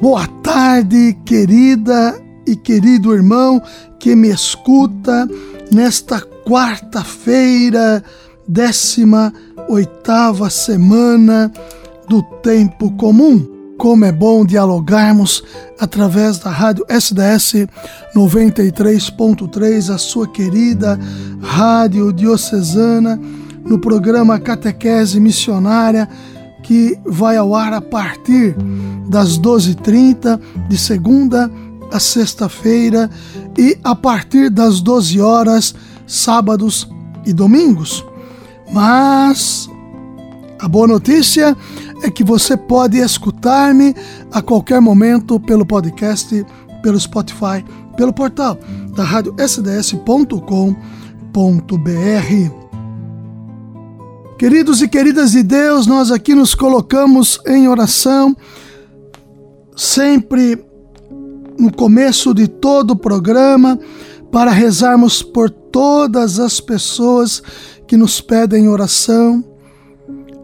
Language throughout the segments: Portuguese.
Boa tarde, querida e querido irmão que me escuta nesta quarta-feira, décima oitava semana do tempo comum. Como é bom dialogarmos através da rádio SDS 93.3, a sua querida rádio diocesana, no programa Catequese Missionária, que vai ao ar a partir das 12h30, de segunda a sexta-feira, e a partir das 12 horas, sábados e domingos. Mas a boa notícia é que você pode escutar-me a qualquer momento pelo podcast, pelo Spotify, pelo portal da rádio sds.com.br. Queridos e queridas de Deus, nós aqui nos colocamos em oração, sempre no começo de todo o programa, para rezarmos por todas as pessoas que nos pedem oração,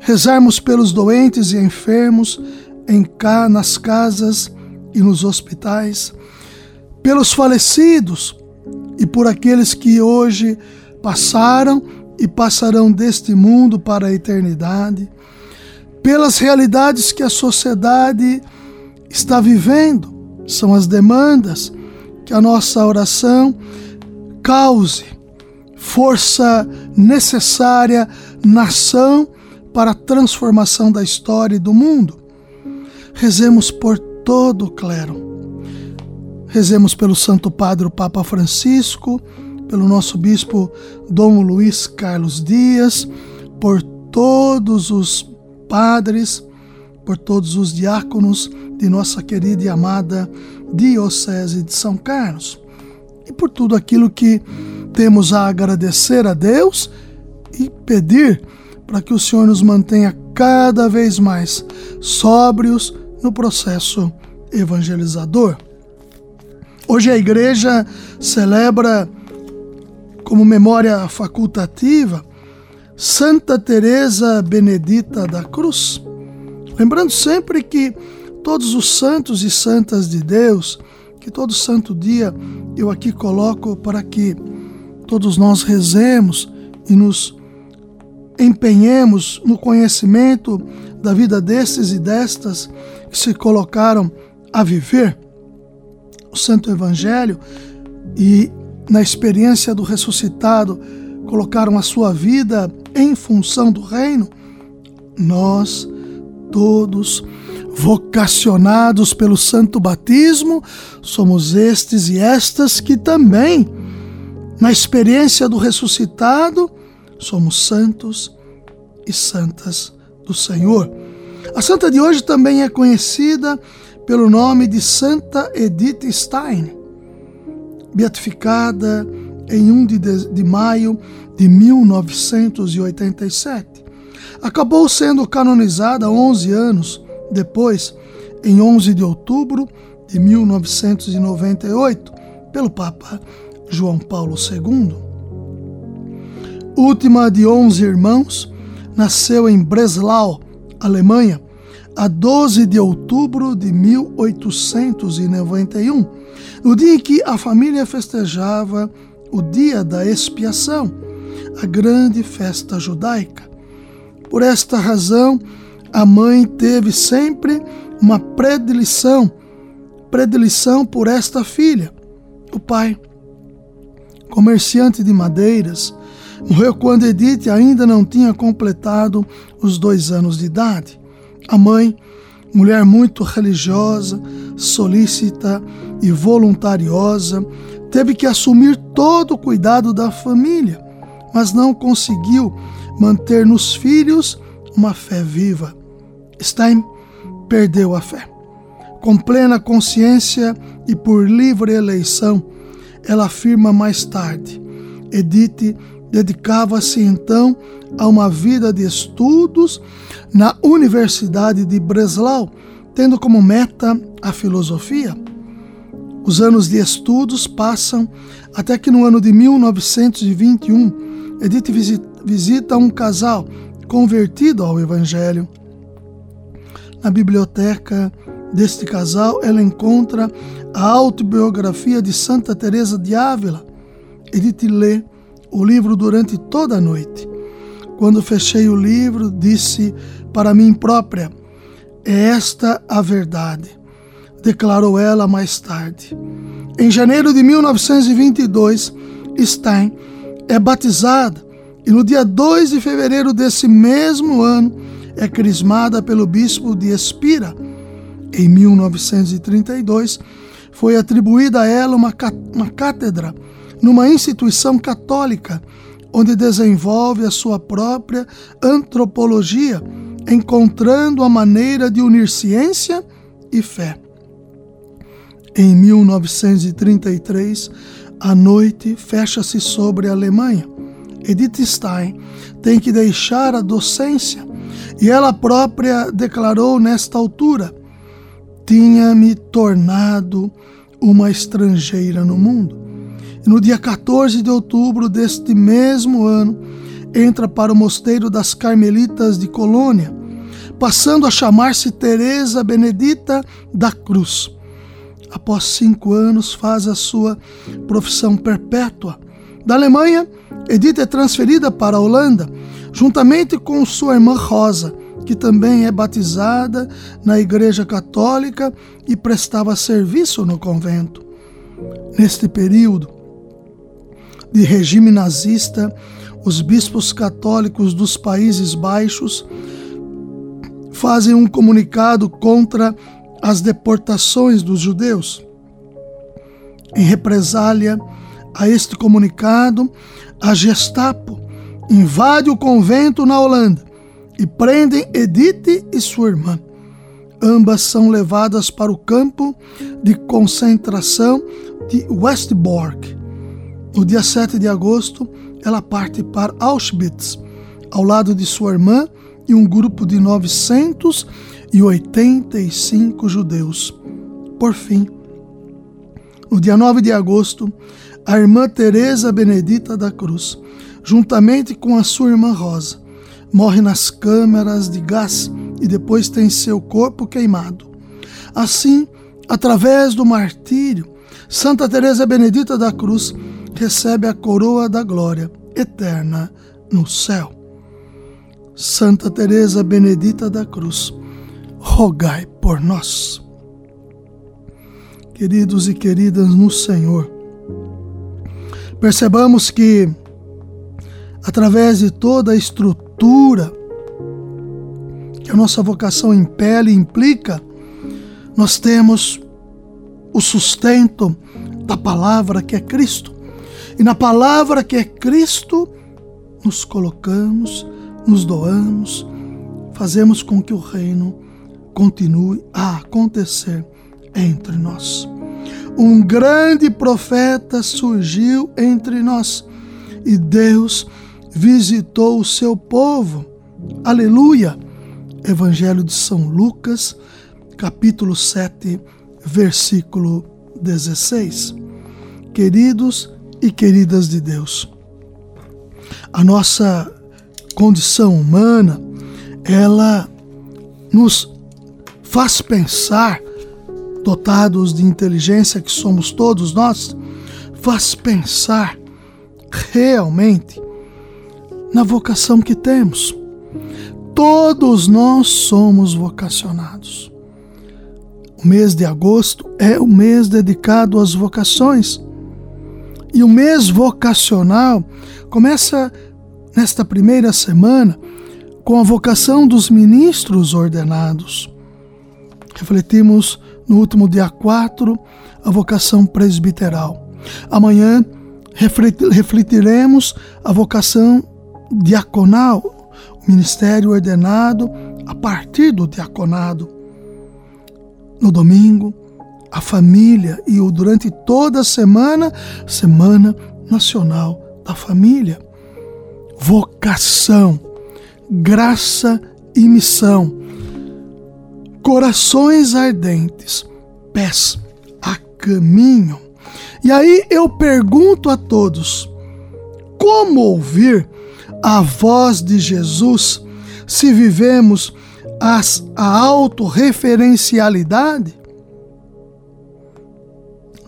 rezarmos pelos doentes e enfermos em cá nas casas e nos hospitais, pelos falecidos e por aqueles que hoje passaram e passarão deste mundo para a eternidade, pelas realidades que a sociedade está vivendo, são as demandas que a nossa oração cause força necessária na ação para a transformação da história e do mundo. Rezemos por todo o clero. Rezemos pelo Santo Padre o Papa Francisco, pelo nosso bispo Dom Luiz Carlos Dias, por todos os padres, por todos os diáconos de nossa querida e amada Diocese de São Carlos e por tudo aquilo que temos a agradecer a Deus e pedir para que o Senhor nos mantenha cada vez mais sóbrios no processo evangelizador. Hoje a igreja celebra como memória facultativa Santa Teresa Benedita da Cruz. Lembrando sempre que todos os santos e santas de Deus, que todo santo dia eu aqui coloco para que todos nós rezemos e nos empenhemos no conhecimento da vida destes e destas que se colocaram a viver o Santo Evangelho e na experiência do ressuscitado, colocaram a sua vida em função do reino, nós todos vocacionados pelo santo batismo, somos estes e estas que também, na experiência do ressuscitado, somos santos e santas do Senhor. A santa de hoje também é conhecida pelo nome de Santa Edith Stein beatificada em 1 de, de maio de 1987. Acabou sendo canonizada 11 anos depois, em 11 de outubro de 1998, pelo Papa João Paulo II. Última de 11 irmãos, nasceu em Breslau, Alemanha, a 12 de outubro de 1891 no dia em que a família festejava o dia da expiação, a grande festa judaica. Por esta razão, a mãe teve sempre uma predileção, predileção por esta filha. O pai, comerciante de madeiras, morreu quando Edith ainda não tinha completado os dois anos de idade. A mãe, mulher muito religiosa, solícita e voluntariosa, teve que assumir todo o cuidado da família, mas não conseguiu manter nos filhos uma fé viva. Stein perdeu a fé. com plena consciência e por livre eleição, ela afirma mais tarde. Edith dedicava-se então a uma vida de estudos na Universidade de Breslau, tendo como meta a filosofia. Os anos de estudos passam até que no ano de 1921, Edith visita um casal convertido ao Evangelho. Na biblioteca deste casal, ela encontra a autobiografia de Santa Teresa de Ávila. Edith lê o livro durante toda a noite. Quando fechei o livro, disse para mim própria: É esta a verdade, declarou ela mais tarde. Em janeiro de 1922, Stein é batizada e no dia 2 de fevereiro desse mesmo ano é crismada pelo bispo de Espira. Em 1932, foi atribuída a ela uma, uma cátedra numa instituição católica, onde desenvolve a sua própria antropologia, encontrando a maneira de unir ciência e fé. Em 1933, a noite fecha-se sobre a Alemanha. Edith Stein tem que deixar a docência e ela própria declarou nesta altura: tinha-me tornado uma estrangeira no mundo. No dia 14 de outubro deste mesmo ano, entra para o mosteiro das Carmelitas de Colônia, passando a chamar-se Teresa Benedita da Cruz. Após cinco anos, faz a sua profissão perpétua. Da Alemanha, Edith é transferida para a Holanda, juntamente com sua irmã Rosa, que também é batizada na Igreja Católica e prestava serviço no convento. Neste período de regime nazista, os bispos católicos dos Países Baixos fazem um comunicado contra as deportações dos judeus. Em represália a este comunicado, a Gestapo invade o convento na Holanda e prendem Edith e sua irmã. Ambas são levadas para o campo de concentração de Westbork. No dia 7 de agosto, ela parte para Auschwitz, ao lado de sua irmã e um grupo de 985 judeus. Por fim, no dia 9 de agosto, a irmã Teresa Benedita da Cruz, juntamente com a sua irmã Rosa, morre nas câmeras de gás e depois tem seu corpo queimado. Assim, através do martírio, Santa Teresa Benedita da Cruz recebe a coroa da glória eterna no céu. Santa Teresa Benedita da Cruz, rogai por nós. Queridos e queridas no Senhor, percebamos que através de toda a estrutura que a nossa vocação impele e implica, nós temos o sustento da palavra que é Cristo. E na palavra que é Cristo, nos colocamos, nos doamos, fazemos com que o reino continue a acontecer entre nós. Um grande profeta surgiu entre nós e Deus visitou o seu povo. Aleluia! Evangelho de São Lucas, capítulo 7, versículo 16. Queridos e queridas de Deus, a nossa condição humana, ela nos faz pensar, dotados de inteligência que somos todos nós, faz pensar realmente na vocação que temos. Todos nós somos vocacionados. O mês de agosto é o mês dedicado às vocações. E o mês vocacional começa nesta primeira semana com a vocação dos ministros ordenados. Refletimos no último dia 4 a vocação presbiteral. Amanhã refletiremos a vocação diaconal, o ministério ordenado a partir do diaconado. no domingo, a família e o durante toda a semana, Semana Nacional da Família. Vocação, graça e missão. Corações ardentes, pés a caminho. E aí eu pergunto a todos: como ouvir a voz de Jesus se vivemos as, a autorreferencialidade?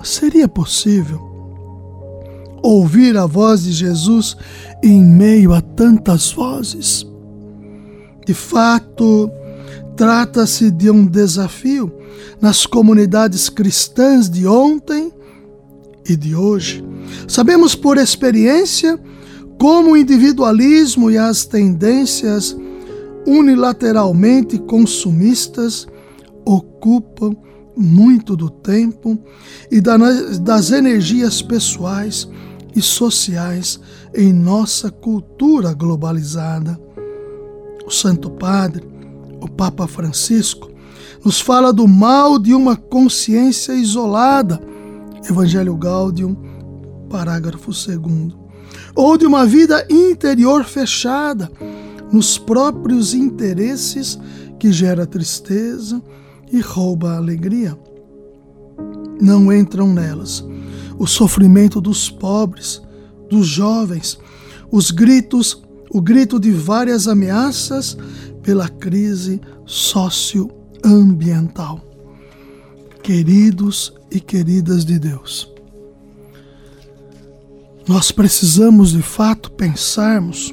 Seria possível ouvir a voz de Jesus em meio a tantas vozes? De fato, trata-se de um desafio nas comunidades cristãs de ontem e de hoje. Sabemos por experiência como o individualismo e as tendências unilateralmente consumistas ocupam muito do tempo e das energias pessoais e sociais em nossa cultura globalizada. O Santo Padre, o Papa Francisco, nos fala do mal de uma consciência isolada, Evangelho Gaudium, parágrafo 2, ou de uma vida interior fechada, nos próprios interesses que gera tristeza e rouba a alegria. Não entram nelas o sofrimento dos pobres, dos jovens, os gritos, o grito de várias ameaças pela crise socioambiental. Queridos e queridas de Deus, nós precisamos de fato pensarmos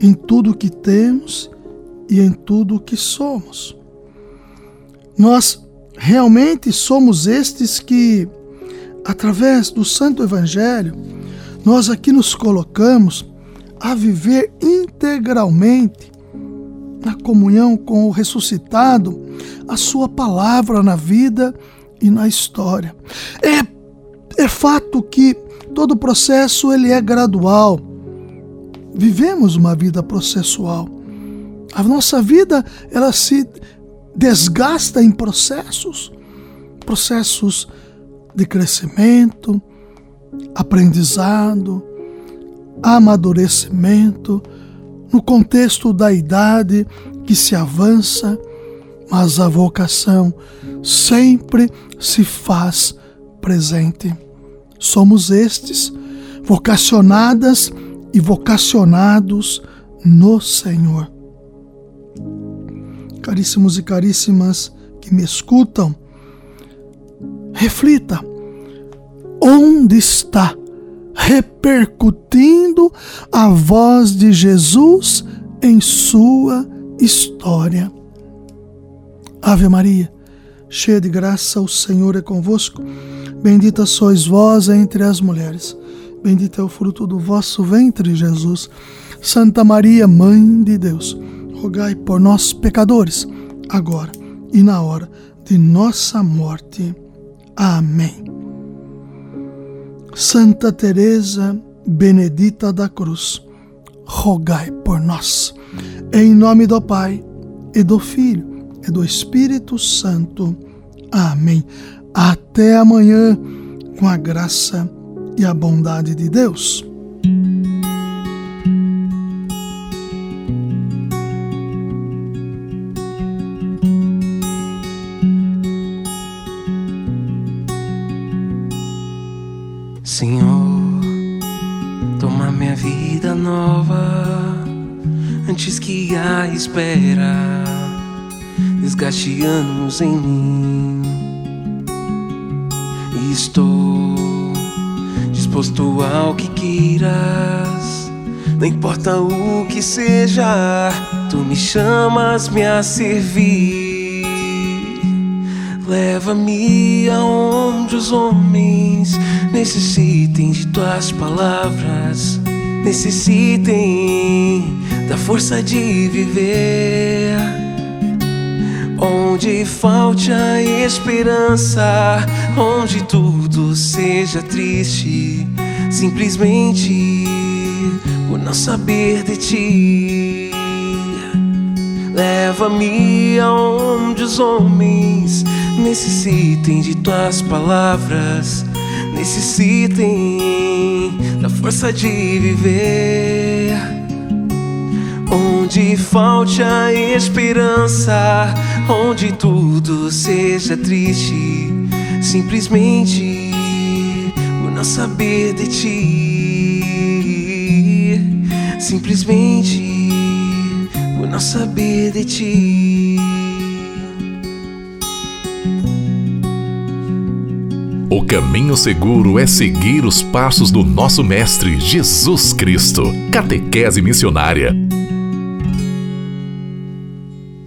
em tudo o que temos e em tudo o que somos. Nós realmente somos estes que, através do Santo Evangelho, nós aqui nos colocamos a viver integralmente na comunhão com o ressuscitado, a sua palavra na vida e na história. É, é fato que todo o processo ele é gradual vivemos uma vida processual. A nossa vida ela se desgasta em processos, processos de crescimento, aprendizado, amadurecimento, no contexto da idade que se avança, mas a vocação sempre se faz presente. Somos estes, vocacionadas e vocacionados no Senhor. Caríssimos e caríssimas que me escutam, reflita: onde está repercutindo a voz de Jesus em sua história? Ave Maria, cheia de graça, o Senhor é convosco. Bendita sois vós entre as mulheres Bendito é o fruto do vosso ventre, Jesus. Santa Maria, Mãe de Deus, rogai por nós, pecadores, agora e na hora de nossa morte. Amém. Santa Teresa Benedita da Cruz, rogai por nós. Em nome do Pai, e do Filho, e do Espírito Santo. Amém. Até amanhã, com a graça e a bondade de Deus. Espera desgaste anos em mim. Estou disposto ao que queiras. Não importa o que seja, tu me chamas-me a servir. Leva-me aonde os homens necessitem de tuas palavras, necessitem da força de viver. Onde falte a esperança, onde tudo seja triste, simplesmente por não saber de ti. Leva-me aonde os homens necessitem de tuas palavras, necessitem da força de viver. Onde falte a esperança, onde tudo seja triste, simplesmente por não saber de ti, simplesmente por não saber de ti. O caminho seguro é seguir os passos do nosso Mestre Jesus Cristo. Catequese Missionária